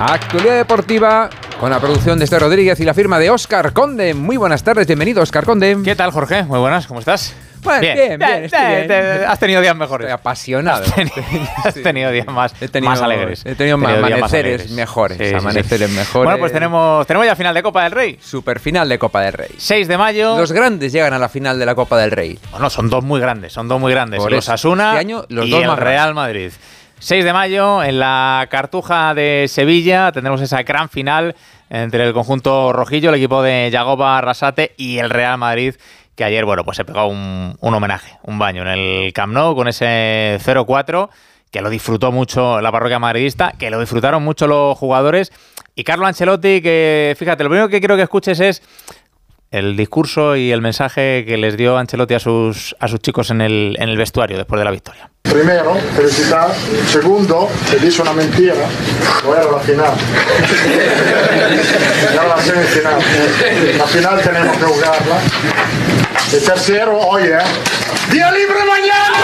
Actualidad deportiva con la producción de Este Rodríguez y la firma de Oscar Conde. Muy buenas tardes, bienvenido Oscar Conde. ¿Qué tal, Jorge? Muy buenas, ¿cómo estás? Bueno, bien, bien, estoy bien. te- has tenido días mejores. Estoy apasionado. Has tenido, has tenido días más, He tenido- más alegres. he tenido más amaneceres alegres. mejores, amaneceres mejores. Bueno, pues tenemos, tenemos ya final de Copa del Rey. Super final de Copa del Rey. 6 de mayo. Los grandes llegan a la final de la Copa del Rey. Bueno, son dos muy grandes, son dos muy grandes. Por los. Asuna Este año, los y dos el más Real Madrid. 6 de mayo, en la Cartuja de Sevilla, tendremos esa gran final entre el conjunto rojillo, el equipo de Yagoba Arrasate y el Real Madrid, que ayer, bueno, pues se pegó un, un homenaje, un baño en el Camp Nou con ese 0-4, que lo disfrutó mucho la parroquia madridista, que lo disfrutaron mucho los jugadores. Y Carlo Ancelotti, que fíjate, lo primero que quiero que escuches es el discurso y el mensaje que les dio Ancelotti a sus, a sus chicos en el, en el vestuario después de la victoria. Primero, felicidad. Segundo, te dice una mentira. No era la final. Era la semifinal. La final tenemos que jugarla. Y tercero, oye, día libre mañana.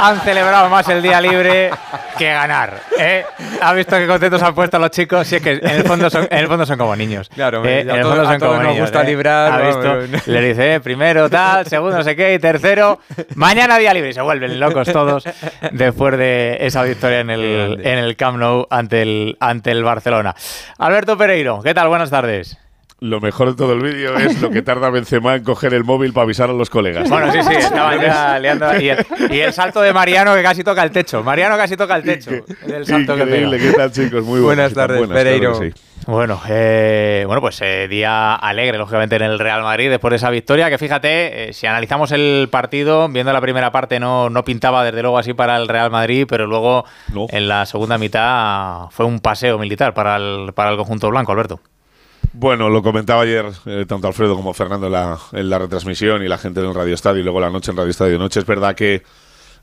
Han celebrado más el día libre que ganar. ¿eh? ¿Ha visto qué contentos han puesto los chicos? Si es que en el fondo son, en el fondo son como niños. Claro, ¿eh? en el fondo son como nos niños. gusta ¿eh? librar, ¿Ha visto? Le dice, eh, primero tal, segundo no sé qué, y tercero, mañana día libre. Y se vuelven locos todos después de esa victoria en el, en el Camp Nou ante el, ante el Barcelona. Alberto Pereiro, ¿qué tal? Buenas tardes. Lo mejor de todo el vídeo es lo que tarda Benzema en coger el móvil para avisar a los colegas. Bueno, sí, sí, estaban ya liando. Y el, y el salto de Mariano que casi toca el techo. Mariano casi toca el techo. El salto que. Increíble, ¿qué tal chicos? Muy Buenas buenas, tardes, buenas, Pereiro. que sí. Bueno, eh, bueno, pues eh, día alegre, lógicamente, en el Real Madrid después de esa victoria. Que fíjate, eh, si analizamos el partido, viendo la primera parte, no, no pintaba desde luego así para el Real Madrid, pero luego No. en la segunda mitad fue un paseo militar para el, para el conjunto blanco, Alberto. Bueno, lo comentaba ayer eh, tanto Alfredo como Fernando en la, en la retransmisión y la gente del Radio Estadio y luego la noche en Radio Estadio Noche. Es verdad que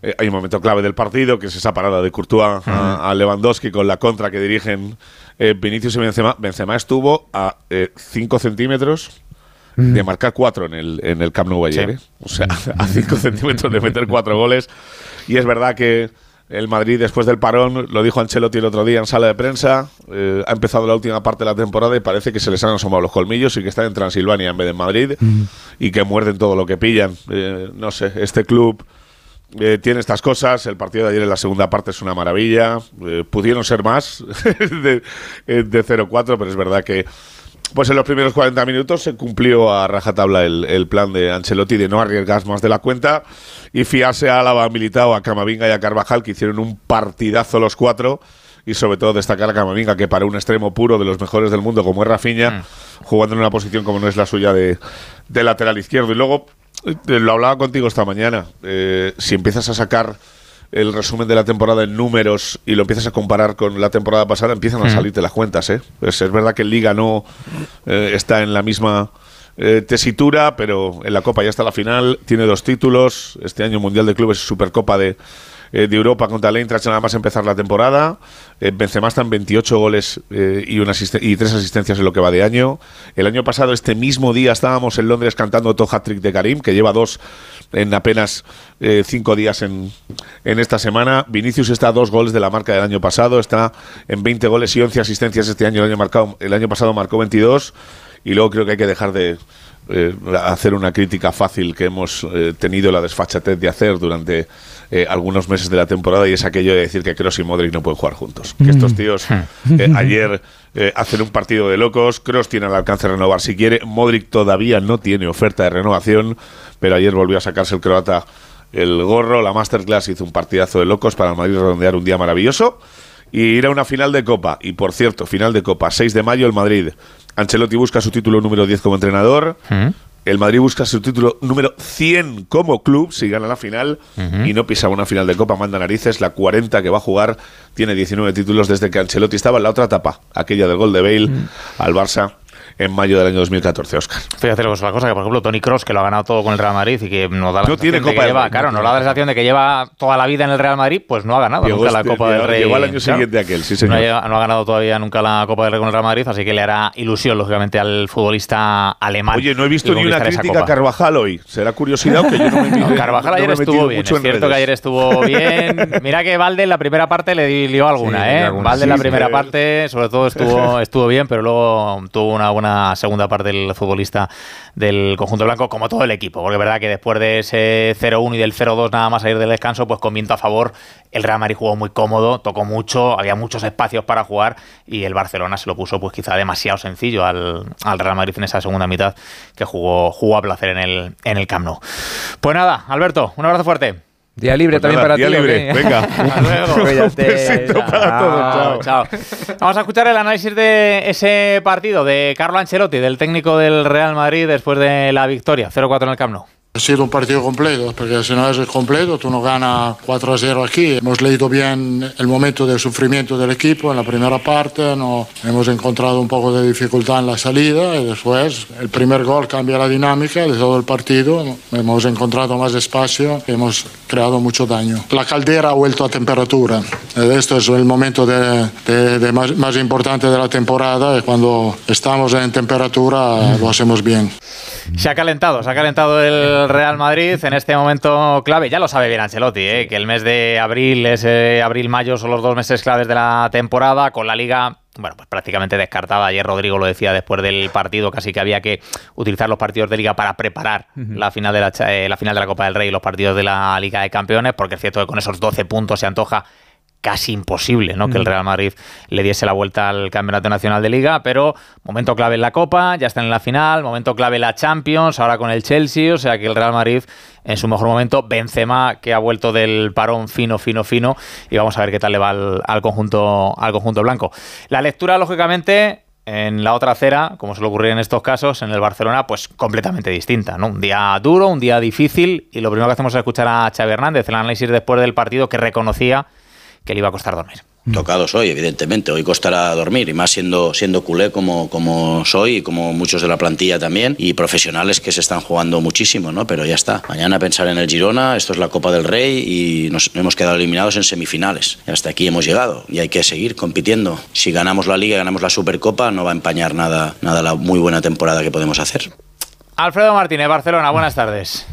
eh, hay un momento clave del partido, que es esa parada de Courtois a, a Lewandowski con la contra que dirigen eh, Vinicius y Benzema. Benzema estuvo a 5 centímetros de marcar 4 en el, en el Camp Nou ayer. Sí. O sea, a 5 centímetros de meter 4 goles. Y es verdad que el Madrid, después del parón, lo dijo Ancelotti el otro día en sala de prensa, eh, ha empezado la última parte de la temporada y parece que se les han asomado los colmillos y que están en Transilvania en vez de en Madrid y que muerden todo lo que pillan. Eh, no sé, este club eh, tiene estas cosas. El partido de ayer en la segunda parte es una maravilla. Eh, pudieron ser más de, de 0-4, pero es verdad que pues en los primeros 40 minutos se cumplió a rajatabla el, el plan de Ancelotti de no arriesgar más de la cuenta y fiarse a Álava, Militao, a Camavinga y a Carvajal, que hicieron un partidazo los cuatro. Y sobre todo destacar a Camavinga, que para un extremo puro de los mejores del mundo, como es Rafinha, jugando en una posición como no es la suya de, de lateral izquierdo. Y luego, eh, lo hablaba contigo esta mañana, eh, si empiezas a sacar el resumen de la temporada en números y lo empiezas a comparar con la temporada pasada, empiezan a salirte las cuentas. ¿eh? Pues es verdad que Liga no eh, está en la misma eh, tesitura, pero en la Copa ya está la final, tiene dos títulos, este año Mundial de Clubes y Supercopa de, eh, de Europa contra el Eintracht nada más empezar la temporada. Eh, Benzema está en 28 goles eh, y, una y tres asistencias en lo que va de año. El año pasado, este mismo día, estábamos en Londres cantando otro hat-trick de Karim, que lleva dos en apenas eh, cinco días en, en esta semana. Vinicius está a dos goles de la marca del año pasado, está en 20 goles y 11 asistencias este año. El año, marcado, el año pasado marcó 22 y luego creo que hay que dejar de eh, hacer una crítica fácil que hemos eh, tenido la desfachatez de hacer durante eh, algunos meses de la temporada y es aquello de decir que Kroos y Modric no pueden jugar juntos. Que estos tíos eh, ayer hacen un partido de locos, Kroos tiene al alcance de renovar si quiere, Modric todavía no tiene oferta de renovación, pero ayer volvió a sacarse el croata el gorro, la masterclass hizo un partidazo de locos para el Madrid redondear un día maravilloso y ir a una final de Copa. Y por cierto, final de Copa, 6 de mayo, el Madrid. Ancelotti busca su título número 10 como entrenador. El Madrid busca su título número 100 como club si gana la final y no pisa una final de Copa, manda narices. La 40 que va a jugar tiene 19 títulos desde que Ancelotti estaba en la otra etapa, aquella del gol de Bale al Barça en mayo del año 2014, Oscar. Fíjate la cosa, que por ejemplo Tony Cross, que lo ha ganado todo con el Real Madrid y que nos da la No tiene de Copa que del lleva, claro, no da la sensación de que lleva toda la vida en el Real Madrid, pues no ha ganado Llegó nunca la este- Copa del Rey. llegó al año Claro. siguiente aquel, sí, No señor. ha, llegado- no ha ganado todavía nunca la Copa del Rey con el Real Madrid, así que le hará ilusión, lógicamente, al futbolista alemán. Oye, no he visto ni una crítica a. Carvajal hoy. ¿Será curiosidad que yo no me he No, Carvajal no me ayer metido estuvo bien, mucho es cierto que redes? ayer estuvo bien. Mira que Valde en la primera parte le lió alguna, Sí, ¿eh? alguna. Valde en la primera parte, sobre todo estuvo, estuvo bien, pero luego tuvo una buena segunda parte el futbolista del conjunto blanco, como todo el equipo, porque es verdad que después de ese 0-1 y del 0-2 nada más salir del descanso, pues con viento a favor, el Real Madrid jugó muy cómodo, tocó mucho, había muchos espacios para jugar y el Barcelona se lo puso pues quizá demasiado sencillo al, al Real Madrid en esa segunda mitad que jugó, jugó a placer en el, en el Camp Nou. Pues nada, Alberto, un abrazo fuerte. Día libre Pues también nada, para día ti. ¿o libre, qué? venga. Hasta luego. Cuídate. besito para todos, Chao. Vamos a escuchar el análisis de ese partido de Carlo Ancelotti, del técnico del Real Madrid, después de la victoria 0-4 en el Camp Nou. Ha sido un partido completo, porque si no es completo, tú no ganas 4 a 0 aquí. Hemos leído bien el momento de sufrimiento del equipo en la primera parte, no, hemos encontrado un poco de dificultad en la salida y después el primer gol cambia la dinámica de todo el partido. Hemos encontrado más espacio hemos creado mucho daño. La caldera ha vuelto a temperatura. Esto es el momento de, de- de más, más importante de la temporada y cuando estamos en temperatura lo hacemos bien. Se ha calentado, se ha calentado el Real Madrid en este momento clave. Ya lo sabe bien Ancelotti, ¿eh? que el mes de abril, ese abril-mayo, son los dos meses claves de la temporada, con la liga bueno, pues prácticamente descartada. Ayer Rodrigo lo decía después del partido, casi que había que utilizar los partidos de liga para preparar la, final de la, eh, la final de la Copa del Rey y los partidos de la Liga de Campeones, porque es cierto que con esos 12 puntos se antoja casi imposible ¿no? que el Real Madrid le diese la vuelta al Campeonato Nacional de Liga, pero momento clave en la Copa, ya está en la final, momento clave en la Champions, ahora con el Chelsea, o sea que el Real Madrid en su mejor momento, Benzema que ha vuelto del parón fino, fino, fino, y vamos a ver qué tal le va al, al conjunto, al conjunto blanco. La lectura, lógicamente, en la otra acera, como suele ocurrir en estos casos, en el Barcelona, pues completamente distinta, ¿no? Un día duro, un día difícil, y lo primero que hacemos es escuchar a Xavi Hernández, el análisis después del partido que reconocía que le iba a costar dormir. Tocados hoy, evidentemente. Hoy costará dormir, y más siendo, siendo culé como, como soy y como muchos de la plantilla también, y profesionales que se están jugando muchísimo, ¿no? Pero ya está. Mañana pensar en el Girona, esto es la Copa del Rey y nos hemos quedado eliminados en semifinales. Y hasta aquí hemos llegado y hay que seguir compitiendo. Si ganamos la Liga y ganamos la Supercopa, no va a empañar nada, nada la muy buena temporada que podemos hacer. Alfredo Martínez, Barcelona, buenas tardes.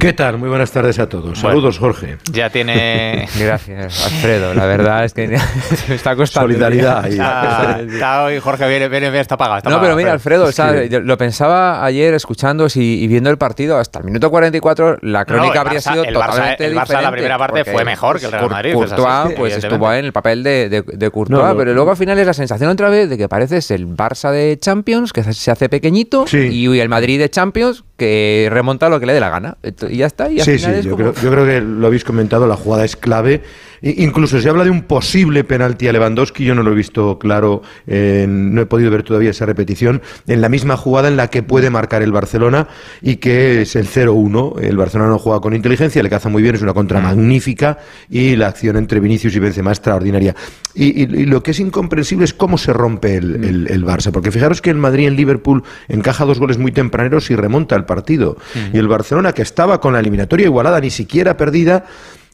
¿Qué tal? Muy buenas tardes a todos. Bueno. Saludos, Jorge. Ya tiene... Gracias, Alfredo. La verdad es que me está costando. Solidaridad ahí. Está, está hoy Jorge viene, viene, viene, está pagado. está No, pagado, pero mira, Alfredo, o sea, que- yo lo pensaba ayer escuchando y, y viendo el partido, hasta el minuto 44 la crónica habría Barça- sido el Barça- totalmente el Barça la primera parte fue mejor que el Real Madrid, es Courtois, así, pues estuvo en el papel de, de, de Courtois, No, no. pero luego al final es la sensación otra vez de que pareces el Barça de Champions, que se hace pequeñito, Sí. y el Madrid de Champions, que remonta lo que le dé la gana. Y ya está, y al Sí, final sí, es yo como- creo, yo creo que lo habéis comentado, la jugada es clave. Incluso se habla de un posible penalti a Lewandowski, yo no lo he visto claro, eh, no he podido ver todavía esa repetición, en la misma jugada en la que puede marcar el Barcelona y que es el 0-1. El Barcelona no juega con inteligencia, le caza muy bien, es una contra magnífica y la acción entre Vinicius y Benzema extraordinaria. Y, y- y lo que es incomprensible es cómo se rompe el, el- el Barça, porque fijaros que el Madrid en Liverpool encaja dos goles muy tempraneros y remonta el partido. Y el Barcelona, que estaba con la eliminatoria igualada, ni siquiera perdida,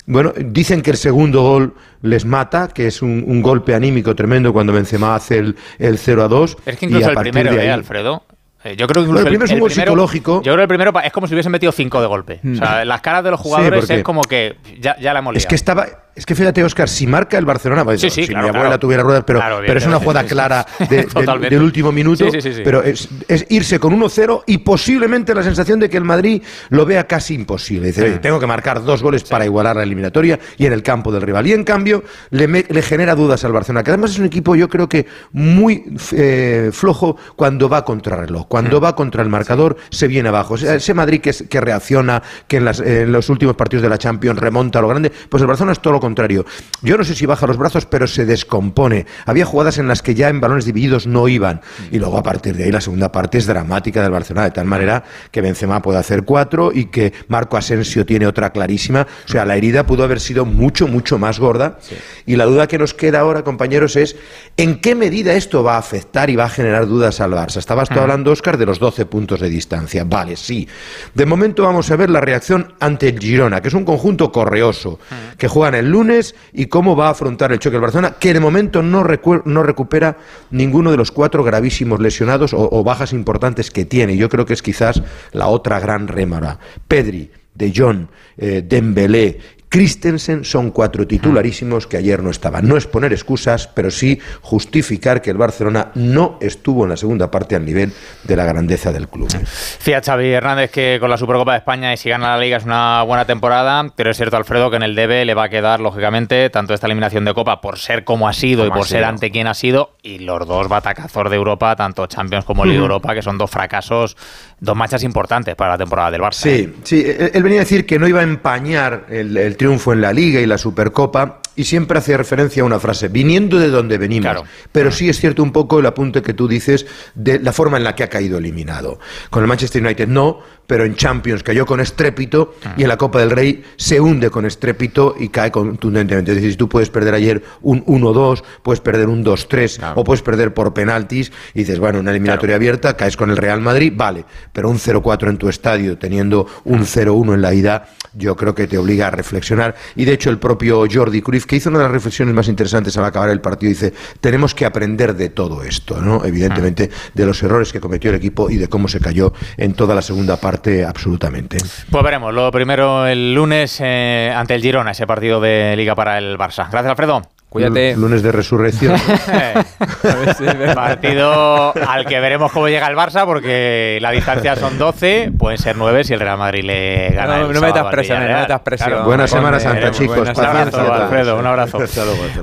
bueno, dicen que el segundo gol les mata, que es un, un golpe anímico tremendo cuando Benzema hace el, el 0 a 2. Es que y incluso a el primero, de ahí- eh, Alfredo. Eh, Yo creo que Bueno, el primero es un gol psicológico. Yo creo que el primero es como si hubiesen metido cinco de golpe. O sea, las caras de los jugadores es como que ya, ya la hemos Es que estaba, es que fíjate, Oscar, si marca el Barcelona, pues, Sí, sí, si claro, mi abuela claro. tuviera ruedas, pero, Claro, pero es una jugada clara de- del, último minuto. Pero es, es irse con 1-0 y posiblemente la sensación de que el Madrid lo vea casi imposible. Dice, "Oye, tengo que marcar dos goles para igualar la eliminatoria y en el campo del rival. Y en cambio, le, me- le genera dudas al Barcelona, que además es un equipo, yo creo que muy eh, flojo cuando va contra reloj. Cuando va contra el marcador, se viene abajo. Sea, ese Madrid que, reacciona, que en, las- en los últimos partidos de la Champions remonta a lo grande, pues el Barcelona es todo lo contrario. Yo no sé si baja los brazos, pero se descompone. Había jugadas en las que ya en balones divididos no iban. Y luego a partir de ahí la segunda parte es dramática del Barcelona, de tal manera que Benzema puede hacer cuatro y que Marco Asensio tiene otra clarísima. O sea, la herida pudo haber sido mucho, mucho más gorda. Y la duda que nos queda ahora, compañeros, es en qué medida esto va a afectar y va a generar dudas al Barça. Estabas tú hablando, Oscar, de los 12 puntos de distancia. Vale, sí. De momento vamos a ver la reacción ante el Girona, que es un conjunto correoso, que juegan el lunes y cómo va a afrontar el choque del Barcelona, que de momento no, no recupera ninguno de los cuatro gravísimos lesionados o, bajas importantes que tiene. Yo creo que es quizás la otra gran rémora. Pedri, De Jong, eh, Dembélé Christensen son cuatro titularísimos que ayer no estaban. No es poner excusas, pero sí justificar que el Barcelona no estuvo en la segunda parte al nivel de la grandeza del club. Fíjate, Xavi Hernández, que con la Supercopa de España y si gana la Liga es una buena temporada, pero es cierto, Alfredo, que en el DB le va a quedar, lógicamente, tanto esta eliminación de Copa por ser como ha sido y por ser ante quien ha sido, y los dos batacazos de Europa, tanto Champions como Liga Europa, que son dos fracasos, dos marchas importantes para la temporada del Barça. Sí, ¿eh? sí, él venía a decir que no iba a empañar el triunfo en la Liga y la Supercopa y siempre hace referencia a una frase, viniendo de donde venimos. Pero sí es cierto un poco el apunte que tú dices de la forma en la que ha caído eliminado. Con el Manchester United no, pero en Champions cayó con estrépito y en la Copa del Rey se hunde con estrépito y cae contundentemente. Es decir, si tú puedes perder ayer un 1-2, puedes perder un 2-3 o puedes perder por penaltis y dices, bueno, una eliminatoria abierta, caes con el Real Madrid, vale, pero un 0-4 en tu estadio teniendo un 0-1 en la ida, yo creo que te obliga a reflexionar. Y de hecho el propio Jordi Cruyff que hizo una de las reflexiones más interesantes al acabar el partido. Dice, tenemos que aprender de todo esto, ¿no? Evidentemente, de los errores que cometió el equipo y de cómo se cayó en toda la segunda parte, absolutamente. Pues veremos, lo primero el lunes eh, ante el Girona, ese partido de Liga para el Barça. Gracias, Alfredo. Cuídate. Lunes de resurrección. Partido al que veremos cómo llega el Barça, porque la distancia son 12, pueden ser 9 si el Real Madrid le gana. No, no metas presión, no metas presión. Buena Semana Santa, chicos. Un abrazo, Alfredo, un abrazo.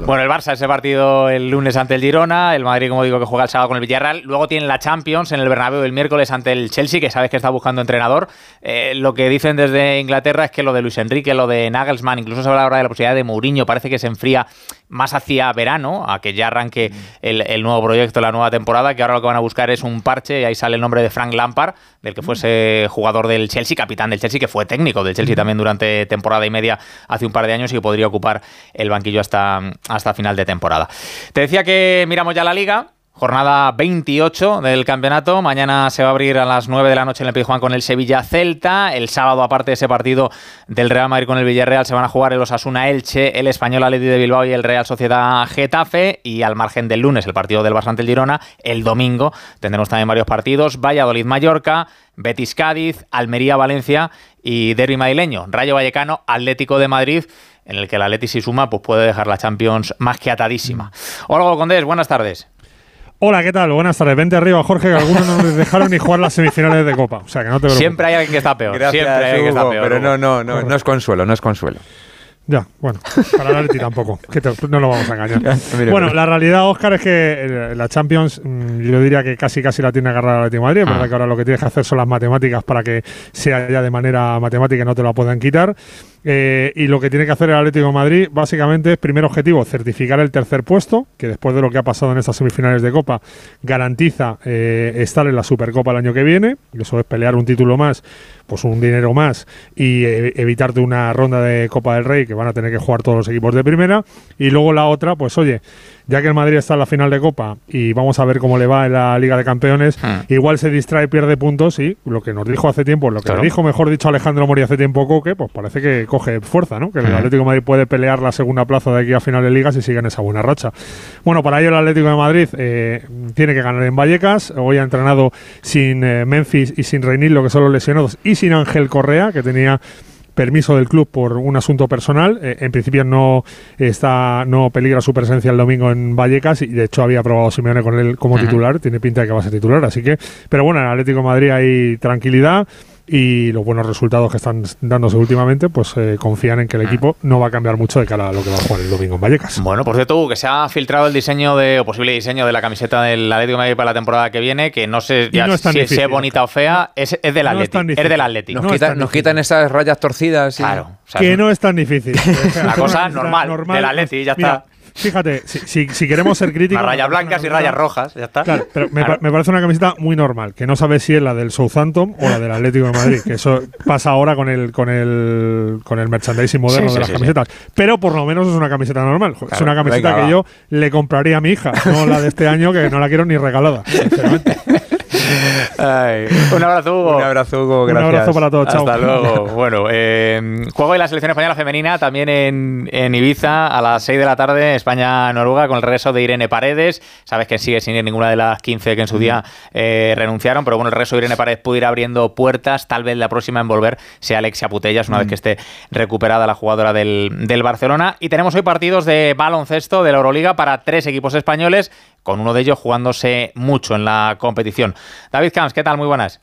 Bueno, el Barça, ese partido el lunes ante el Girona, el Madrid, como digo, que juega el sábado con el Villarreal. Luego tiene la Champions en el Bernabéu el miércoles ante el Chelsea, que sabes que está buscando entrenador. Eh, lo que dicen desde Inglaterra es que lo de Luis Enrique, lo de Nagelsmann, incluso se habla ahora de la posibilidad de Mourinho, parece que se enfría más hacia verano, a que ya arranque el, nuevo proyecto, la nueva temporada, que ahora lo que van a buscar es un parche, y ahí sale el nombre de Frank Lampard, del que fuese jugador del Chelsea, capitán del Chelsea, que fue técnico del Chelsea también durante temporada y media hace un par de años y que podría ocupar el banquillo hasta, hasta final de temporada. Te decía que miramos ya la liga. Jornada 28 del campeonato. Mañana se va a abrir a las 9 de la noche en el Pizjuán con el Sevilla Celta. El sábado, aparte de ese partido del Real Madrid con el Villarreal, se van a jugar el Osasuna Elche, el Español Atleti de Bilbao y el Real Sociedad Getafe. Y al margen del lunes, el partido del Barça el Girona. El domingo tendremos también varios partidos: Valladolid Mallorca, Betis Cádiz, Almería Valencia y Derby madrileño. Rayo Vallecano, Atlético de Madrid en el que el Atleti si suma pues puede dejar la Champions más que atadísima. Hola, Condés, buenas tardes. Hola, ¿qué tal? Buenas tardes. Vente arriba, Jorge, que algunos no nos dejaron ni jugar las semifinales de Copa. O sea, que no te Siempre hay alguien que está peor. Siempre hay alguien que está peor. Pero no, no, no, no es consuelo, no es consuelo. Ya, bueno, para el Atleti tampoco, que no lo vamos a engañar. bueno, la realidad, Oscar, es que eh, la Champions, mm, yo diría que casi casi la tiene agarrada el Atlético de Madrid, es verdad ah. que ahora lo que tienes que hacer son las matemáticas para que sea ya de manera matemática y no te la puedan quitar. Eh, y lo que tiene que hacer el Atlético de Madrid, básicamente, es, primer objetivo, certificar el tercer puesto, que después de lo que ha pasado en estas semifinales de Copa, garantiza eh, estar en la Supercopa el año que viene, eso es pelear un título más, pues un dinero más, y eh, evitarte una ronda de Copa del Rey que van a tener que jugar todos los equipos de primera. Y luego la otra, pues oye, ya que el Madrid está en la final de Copa y vamos a ver cómo le va en la Liga de Campeones, hmm. igual se distrae, pierde puntos y lo que nos dijo hace tiempo, lo que dijo, mejor dicho, Alejandro Mori hace tiempo Coque, pues parece que coge fuerza, ¿no? Que el hmm. Atlético de Madrid puede pelear la segunda plaza de aquí a final de Liga si sigue en esa buena racha. Bueno, para ello el Atlético de Madrid eh, tiene que ganar en Vallecas. Hoy ha entrenado sin eh, Memphis y sin Reinil, lo que son los lesionados, y sin Ángel Correa, que tenía permiso del club por un asunto personal. Eh, en principio no está no peligra su presencia el domingo en Vallecas y de hecho había aprobado Simeone con él como titular. Tiene pinta de que va a ser titular, así que. Pero bueno, en Atlético de Madrid hay tranquilidad y los buenos resultados que están dándose últimamente, pues eh, confían en que el mm. equipo no va a cambiar mucho de cara a lo que va a jugar el domingo en Vallecas. Bueno, por cierto, que se ha filtrado el diseño de, o posible diseño de la camiseta del Atlético de Madrid para la temporada que viene, que no sé si, es bonita o fea, es, del Atlético. es del Atlético. Nos, quitan, esas rayas torcidas. Claro. que no es tan difícil. Una cosa normal, normal, del Atleti, ya está. Fíjate, si, si, queremos ser críticos. rayas blancas y rayas rojas, ya está. Claro, pero me, parece una camiseta muy normal, que no sabes si es la del Southampton o la del Atlético de Madrid, que eso pasa ahora con el con el con el merchandising moderno de las camisetas. Pero por lo menos es una camiseta normal. es una camiseta que yo le compraría a mi hija, no la de este año que no la quiero ni regalada, sinceramente. un abrazo, Hugo. Un abrazo, Hugo. Gracias. Un abrazo para todos. Chao. Hasta luego. bueno, eh, juego de la selección española femenina también en, en Ibiza a las 6 de la tarde, España-Noruega, con el regreso de Irene Paredes. Sabes que sigue sin ir ninguna de las 15 que en su día eh, renunciaron, pero bueno, el regreso de Irene Paredes puede ir abriendo puertas. Tal vez la próxima en volver sea Alexia Putellas, una vez que esté recuperada la jugadora del, del Barcelona. Y tenemos hoy partidos de baloncesto de la Euroliga para tres equipos españoles con uno de ellos jugándose mucho en la competición. David Camps, ¿qué tal? Muy buenas.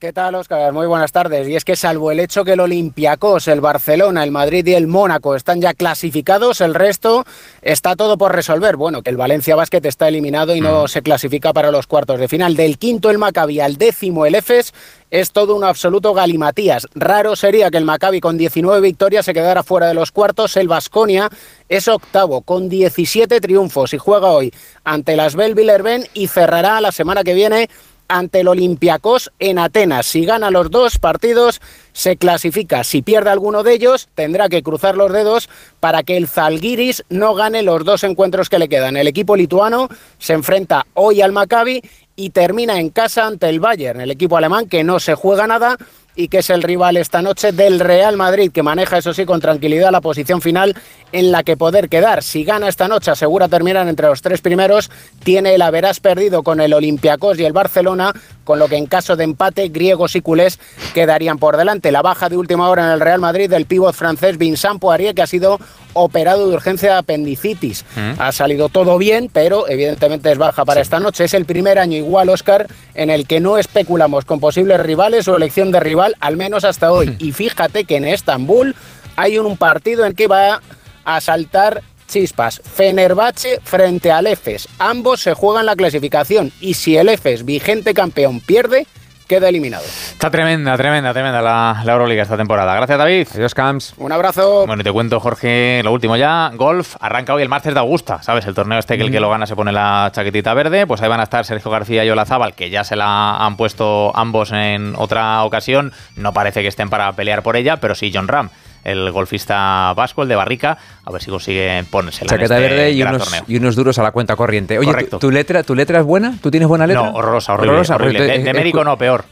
¿Qué tal, Oscar? Muy buenas tardes. Y es que salvo el hecho que el Olympiacos, el Barcelona, el Madrid y el Mónaco están ya clasificados, el resto está todo por resolver. Bueno, que el Valencia Basket está eliminado y no mm. se clasifica para los cuartos de final. Del quinto el Maccabi al décimo el Efes es todo un absoluto galimatías. Raro sería que el Maccabi con 19 victorias se quedara fuera de los cuartos. El Vasconia es octavo con 17 triunfos y juega hoy ante las Belvillerben y cerrará la semana que viene ante el Olympiacos en Atenas. Si gana los dos partidos, se clasifica. Si pierde alguno de ellos, tendrá que cruzar los dedos para que el Zalgiris no gane los dos encuentros que le quedan. El equipo lituano se enfrenta hoy al Maccabi y termina en casa ante el Bayern, el equipo alemán que no se juega nada y que es el rival esta noche del Real Madrid, que maneja, eso sí, con tranquilidad la posición final en la que poder quedar. Si gana esta noche, asegura terminar entre los tres primeros, tiene el haberás perdido con el Olympiacos y el Barcelona, con lo que en caso de empate, griegos y culés quedarían por delante. La baja de última hora en el Real Madrid del pívot francés Vincent Poirier, que ha sido operado de urgencia de apendicitis. Mm. Ha salido todo bien, pero evidentemente es baja para esta noche. Es el primer año igual, Oscar, en el que no especulamos con posibles rivales o elección de rival al menos hasta hoy. Y fíjate que en Estambul hay un partido en que va a saltar chispas. Fenerbahce frente al EFES. Ambos se juegan la clasificación y si el EFES, vigente campeón, pierde, queda eliminado. Está tremenda, tremenda, tremenda la, la, Euroliga esta temporada. Gracias, David. Adiós, Camps. Un abrazo. Bueno, y te cuento, Jorge, lo último ya. Golf arranca hoy el Masters de Augusta, ¿sabes? El torneo este que el que lo gana se pone la chaquetita verde. Pues ahí van a estar Sergio García y Olazábal, que ya se la han puesto ambos en otra ocasión. No parece que estén para pelear por ella, pero sí John Ram el golfista vasco, el de Barrica, a ver si consigue ponerse la Chaqueta este verde y unos, y unos, duros a la cuenta corriente. Oye, ¿tu, letra, ¿tu letra es buena? ¿Tú tienes buena letra? No, horrorosa, horrible. de, de médico no, peor.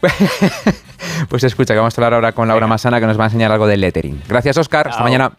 pues escucha, que vamos a hablar ahora con Laura Masana, que nos va a enseñar algo de lettering. Gracias, Oscar. Hasta mañana.